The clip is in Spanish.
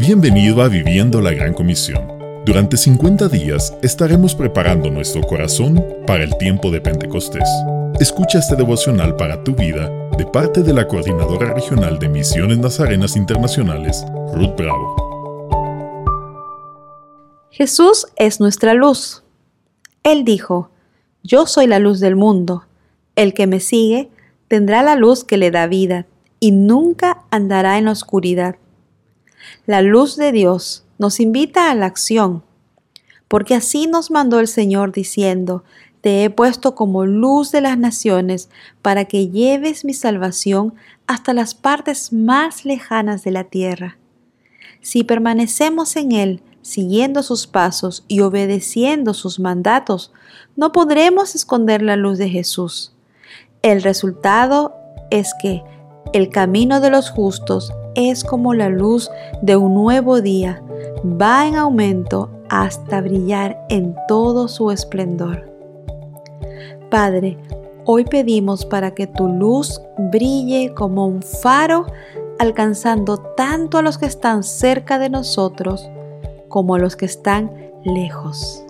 Bienvenido a Viviendo la Gran Comisión. Durante 50 días estaremos preparando nuestro corazón para el tiempo de Pentecostés. Escucha este devocional para tu vida de parte de la Coordinadora Regional de Misiones Nazarenas Internacionales, Ruth Bravo. Jesús es nuestra luz. Él dijo, Yo soy la luz del mundo. El que me sigue tendrá la luz que le da vida y nunca andará en la oscuridad. La luz de Dios nos invita a la acción, porque así nos mandó el Señor diciendo, Te he puesto como luz de las naciones para que lleves mi salvación hasta las partes más lejanas de la tierra. Si permanecemos en Él, siguiendo sus pasos y obedeciendo sus mandatos, no podremos esconder la luz de Jesús. El resultado es que el camino de los justos es como la luz de un nuevo día, va en aumento hasta brillar en todo su esplendor. Padre, hoy pedimos para que tu luz brille como un faro, alcanzando tanto a los que están cerca de nosotros como a los que están lejos.